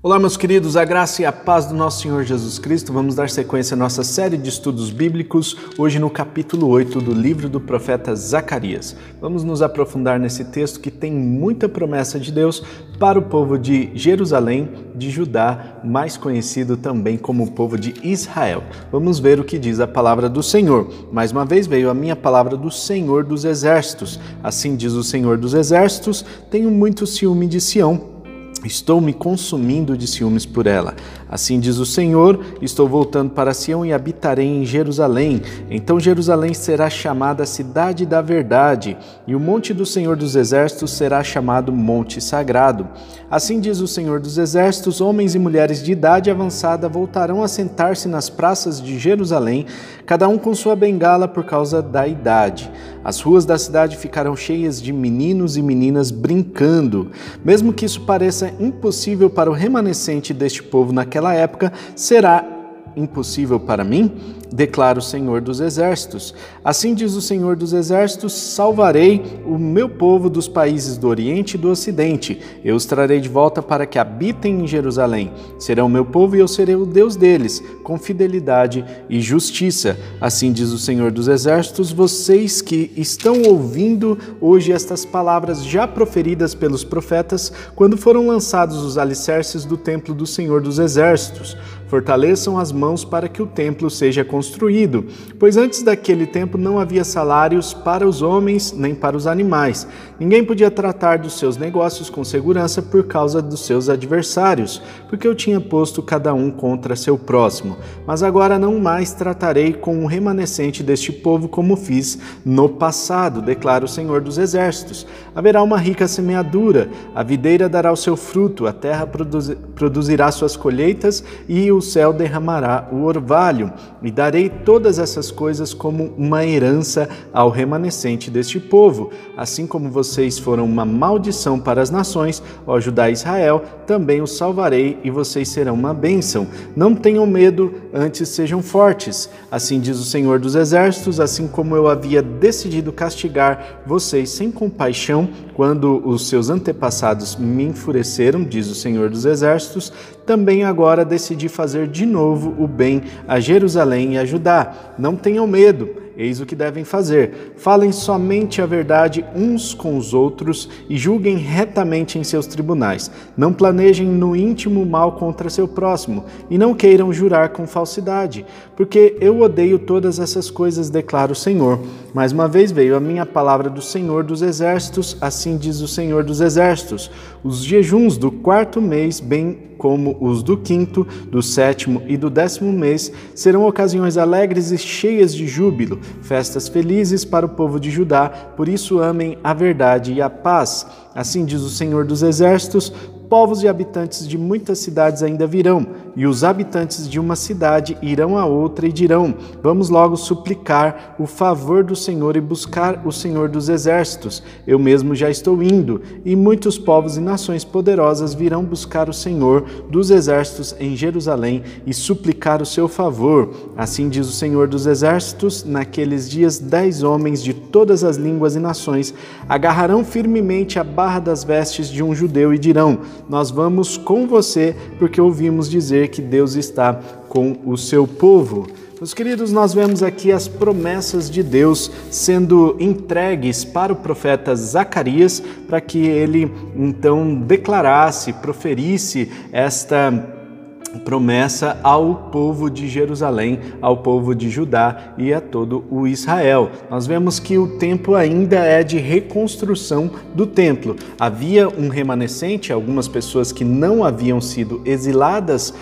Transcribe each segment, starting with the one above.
Olá, meus queridos, a graça e a paz do nosso Senhor Jesus Cristo. Vamos dar sequência à nossa série de estudos bíblicos, hoje no capítulo 8 do livro do profeta Zacarias. Vamos nos aprofundar nesse texto que tem muita promessa de Deus para o povo de Jerusalém, de Judá, mais conhecido também como o povo de Israel. Vamos ver o que diz a palavra do Senhor. Mais uma vez veio a minha palavra do Senhor dos Exércitos. Assim diz o Senhor dos Exércitos: Tenho muito ciúme de Sião Estou me consumindo de ciúmes por ela. Assim diz o Senhor: Estou voltando para Sião e habitarei em Jerusalém. Então Jerusalém será chamada Cidade da Verdade, e o monte do Senhor dos Exércitos será chamado Monte Sagrado. Assim diz o Senhor dos Exércitos: Homens e mulheres de idade avançada voltarão a sentar-se nas praças de Jerusalém, cada um com sua bengala por causa da idade. As ruas da cidade ficarão cheias de meninos e meninas brincando. Mesmo que isso pareça impossível para o remanescente deste povo naquela época, será impossível para mim? Declara o Senhor dos Exércitos. Assim diz o Senhor dos Exércitos: salvarei o meu povo dos países do Oriente e do Ocidente. Eu os trarei de volta para que habitem em Jerusalém. Serão meu povo e eu serei o Deus deles, com fidelidade e justiça. Assim diz o Senhor dos Exércitos: vocês que estão ouvindo hoje estas palavras já proferidas pelos profetas, quando foram lançados os alicerces do templo do Senhor dos Exércitos. Fortaleçam as mãos para que o templo seja construído, pois antes daquele tempo não havia salários para os homens nem para os animais. Ninguém podia tratar dos seus negócios com segurança por causa dos seus adversários, porque eu tinha posto cada um contra seu próximo. Mas agora não mais tratarei com o remanescente deste povo como fiz no passado, declara o Senhor dos Exércitos. Haverá uma rica semeadura, a videira dará o seu fruto, a terra produzirá suas colheitas e o o céu derramará o orvalho, e darei todas essas coisas como uma herança ao remanescente deste povo. Assim como vocês foram uma maldição para as nações, ó Judá e Israel, também os salvarei e vocês serão uma bênção. Não tenham medo, antes sejam fortes. Assim diz o Senhor dos Exércitos, assim como eu havia decidido castigar vocês sem compaixão quando os seus antepassados me enfureceram, diz o Senhor dos Exércitos, também agora decidi fazer de novo o bem a Jerusalém e a Judá. Não tenham medo Eis o que devem fazer: falem somente a verdade uns com os outros e julguem retamente em seus tribunais. Não planejem no íntimo mal contra seu próximo e não queiram jurar com falsidade, porque eu odeio todas essas coisas, declara o Senhor. Mais uma vez veio a minha palavra do Senhor dos Exércitos, assim diz o Senhor dos Exércitos: os jejuns do quarto mês, bem como os do quinto, do sétimo e do décimo mês, serão ocasiões alegres e cheias de júbilo, festas felizes para o povo de Judá, por isso amem a verdade e a paz. Assim diz o Senhor dos Exércitos: povos e habitantes de muitas cidades ainda virão, e os habitantes de uma cidade irão a outra e dirão: Vamos logo suplicar o favor do Senhor e buscar o Senhor dos exércitos. Eu mesmo já estou indo, e muitos povos e nações poderosas virão buscar o Senhor dos exércitos em Jerusalém e suplicar o seu favor. Assim diz o Senhor dos exércitos: naqueles dias, dez homens de todas as línguas e nações agarrarão firmemente a barra das vestes de um judeu e dirão: nós vamos com você, porque ouvimos dizer que Deus está com o seu povo. Meus queridos, nós vemos aqui as promessas de Deus sendo entregues para o profeta Zacarias, para que ele então declarasse, proferisse esta promessa ao povo de Jerusalém, ao povo de Judá e a todo o Israel. Nós vemos que o tempo ainda é de reconstrução do templo. Havia um remanescente, algumas pessoas que não haviam sido exiladas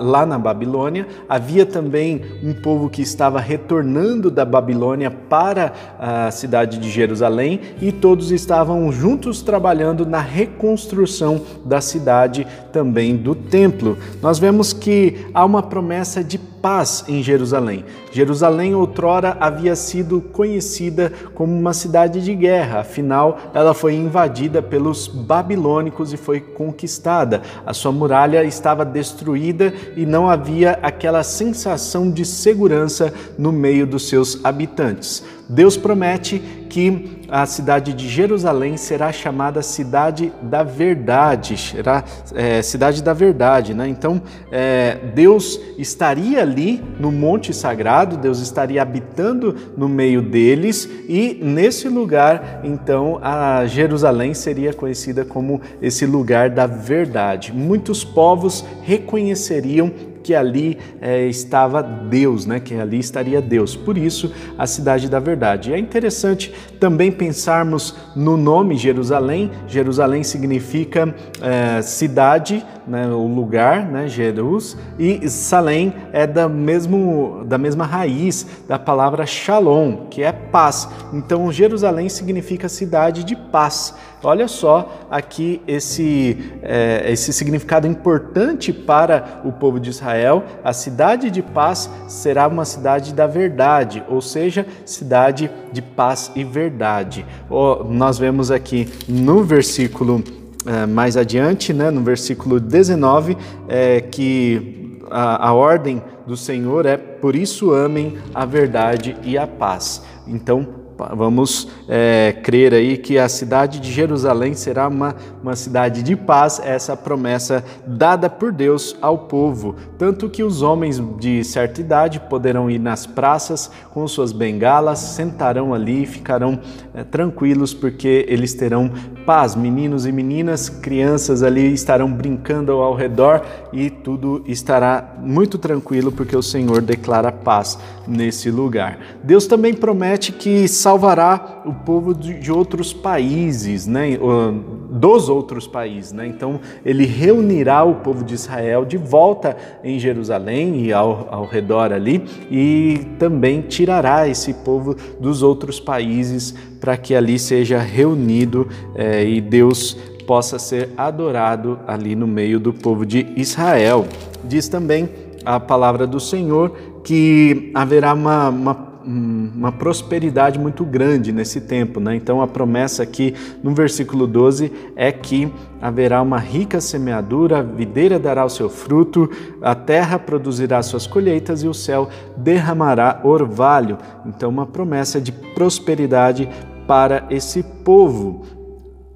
lá na Babilônia. Havia também um povo que estava retornando da Babilônia para a cidade de Jerusalém e todos estavam juntos trabalhando na reconstrução da cidade também do templo. Nós vemos que há uma promessa de paz em Jerusalém. Jerusalém outrora havia sido conhecida como uma cidade de guerra, afinal, ela foi invadida pelos babilônicos e foi conquistada. A sua muralha estava destruída e não havia aquela sensação de segurança no meio dos seus habitantes. Deus promete que a cidade de Jerusalém será chamada cidade da verdade, será é, cidade da verdade, né? Então é, Deus estaria ali no Monte Sagrado, Deus estaria habitando no meio deles e nesse lugar, então, a Jerusalém seria conhecida como esse lugar da verdade. Muitos povos reconheceriam que ali é, estava Deus, né? que ali estaria Deus. Por isso, a cidade da verdade. é interessante também pensarmos no nome Jerusalém. Jerusalém significa é, cidade, né? o lugar, né? Jerus, e Salém é da, mesmo, da mesma raiz da palavra Shalom, que é paz. Então, Jerusalém significa cidade de paz. Olha só aqui esse, é, esse significado importante para o povo de Israel. A cidade de paz será uma cidade da verdade, ou seja, cidade de paz e verdade. Oh, nós vemos aqui no versículo é, mais adiante, né, no versículo 19, é, que a, a ordem do Senhor é: por isso amem a verdade e a paz. Então, Vamos é, crer aí que a cidade de Jerusalém será uma, uma cidade de paz, essa promessa dada por Deus ao povo. Tanto que os homens de certa idade poderão ir nas praças com suas bengalas, sentarão ali e ficarão é, tranquilos, porque eles terão paz. Meninos e meninas, crianças ali estarão brincando ao redor e tudo estará muito tranquilo, porque o Senhor declara paz nesse lugar. Deus também promete que salvará o povo de outros países, né? dos outros países. Né? Então, ele reunirá o povo de Israel de volta em Jerusalém e ao, ao redor ali, e também tirará esse povo dos outros países para que ali seja reunido é, e Deus possa ser adorado ali no meio do povo de Israel. Diz também a palavra do Senhor que haverá uma, uma uma prosperidade muito grande nesse tempo. Né? Então, a promessa aqui no versículo 12 é que haverá uma rica semeadura, a videira dará o seu fruto, a terra produzirá suas colheitas e o céu derramará orvalho. Então, uma promessa de prosperidade para esse povo.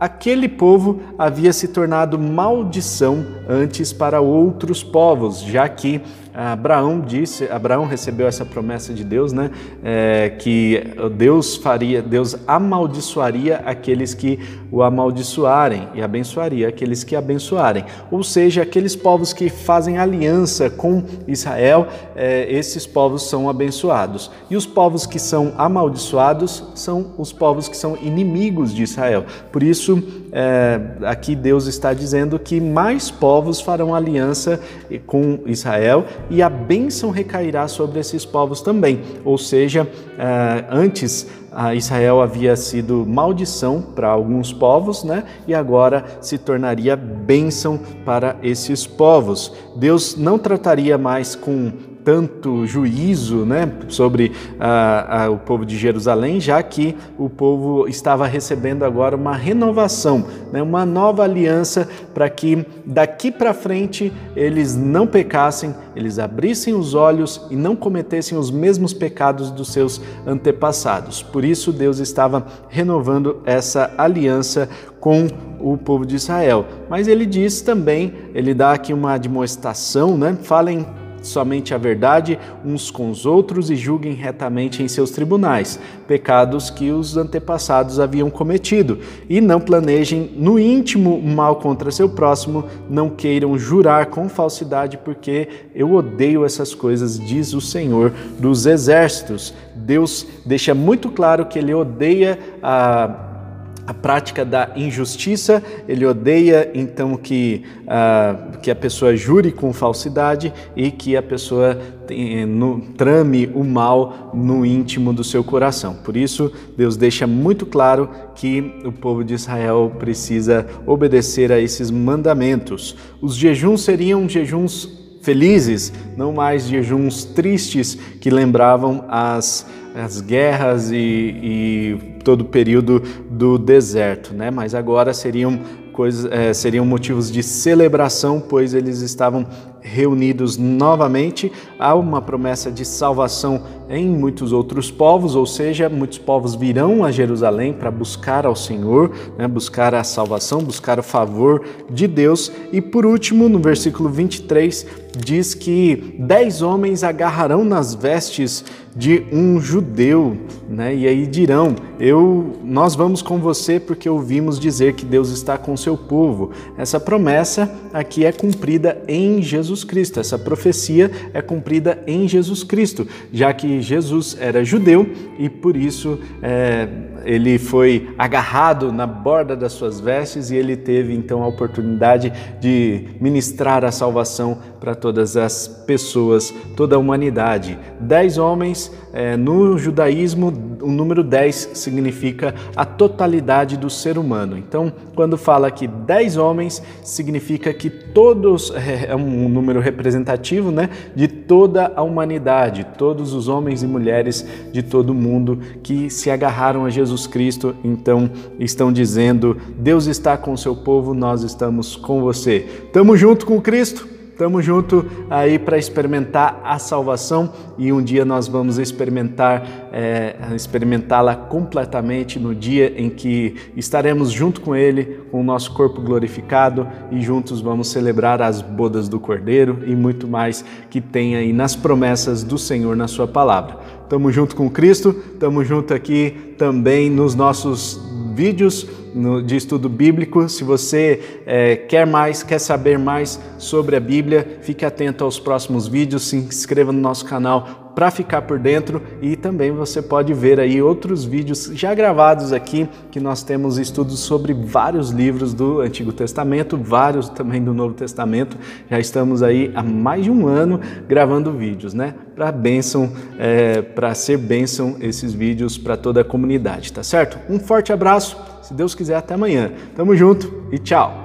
Aquele povo havia se tornado maldição antes para outros povos, já que Abraão disse, Abraão recebeu essa promessa de Deus, né? É, que Deus faria, Deus amaldiçoaria aqueles que o amaldiçoarem e abençoaria aqueles que abençoarem. Ou seja, aqueles povos que fazem aliança com Israel, é, esses povos são abençoados. E os povos que são amaldiçoados são os povos que são inimigos de Israel. Por isso, é, aqui Deus está dizendo que mais povos farão aliança com Israel e a bênção recairá sobre esses povos também. Ou seja, é, antes Israel havia sido maldição para alguns povos, né? E agora se tornaria bênção para esses povos. Deus não trataria mais com tanto juízo né, sobre ah, ah, o povo de Jerusalém, já que o povo estava recebendo agora uma renovação, né, uma nova aliança para que daqui para frente eles não pecassem, eles abrissem os olhos e não cometessem os mesmos pecados dos seus antepassados. Por isso, Deus estava renovando essa aliança com o povo de Israel. Mas ele diz também, ele dá aqui uma demonstração, né? Falem somente a verdade uns com os outros e julguem retamente em seus tribunais, pecados que os antepassados haviam cometido, e não planejem no íntimo mal contra seu próximo, não queiram jurar com falsidade, porque eu odeio essas coisas, diz o Senhor dos exércitos. Deus deixa muito claro que ele odeia a a prática da injustiça, ele odeia então que, uh, que a pessoa jure com falsidade e que a pessoa tem, no, trame o mal no íntimo do seu coração. Por isso, Deus deixa muito claro que o povo de Israel precisa obedecer a esses mandamentos. Os jejuns seriam jejuns felizes, não mais jejuns tristes que lembravam as as guerras e, e, todo o período do deserto, né? Mas agora seriam coisas, é, seriam motivos de celebração, pois eles estavam reunidos novamente. Há uma promessa de salvação em muitos outros povos, ou seja, muitos povos virão a Jerusalém para buscar ao Senhor, né, buscar a salvação, buscar o favor de Deus. E por último, no versículo 23, diz que dez homens agarrarão nas vestes de um judeu, né? E aí dirão: "Eu, nós vamos com você porque ouvimos dizer que Deus está com seu povo". Essa promessa aqui é cumprida em Jesus Cristo. Essa profecia é cumprida em Jesus Cristo, já que Jesus era judeu e por isso é, ele foi agarrado na borda das suas vestes e ele teve então a oportunidade de ministrar a salvação para todas as pessoas, toda a humanidade. Dez homens, é, no judaísmo, o número 10 significa a totalidade do ser humano. Então, quando fala que 10 homens, significa que todos, é, é um número representativo né, de toda a humanidade, todos os homens e mulheres de todo o mundo que se agarraram a Jesus Cristo, então estão dizendo: Deus está com o seu povo, nós estamos com você. Tamo junto com Cristo? Tamo junto aí para experimentar a salvação e um dia nós vamos experimentar é, experimentá-la completamente no dia em que estaremos junto com Ele, com o nosso corpo glorificado e juntos vamos celebrar as bodas do Cordeiro e muito mais que tem aí nas promessas do Senhor na Sua palavra. Tamo junto com Cristo, tamo junto aqui também nos nossos vídeos de estudo bíblico. Se você é, quer mais, quer saber mais sobre a Bíblia, fique atento aos próximos vídeos, se inscreva no nosso canal para ficar por dentro e também você pode ver aí outros vídeos já gravados aqui que nós temos estudos sobre vários livros do Antigo Testamento, vários também do Novo Testamento. Já estamos aí há mais de um ano gravando vídeos, né? Para bênção, é, para ser bênção esses vídeos para toda a comunidade, tá certo? Um forte abraço. Se Deus quiser, até amanhã. Tamo junto e tchau!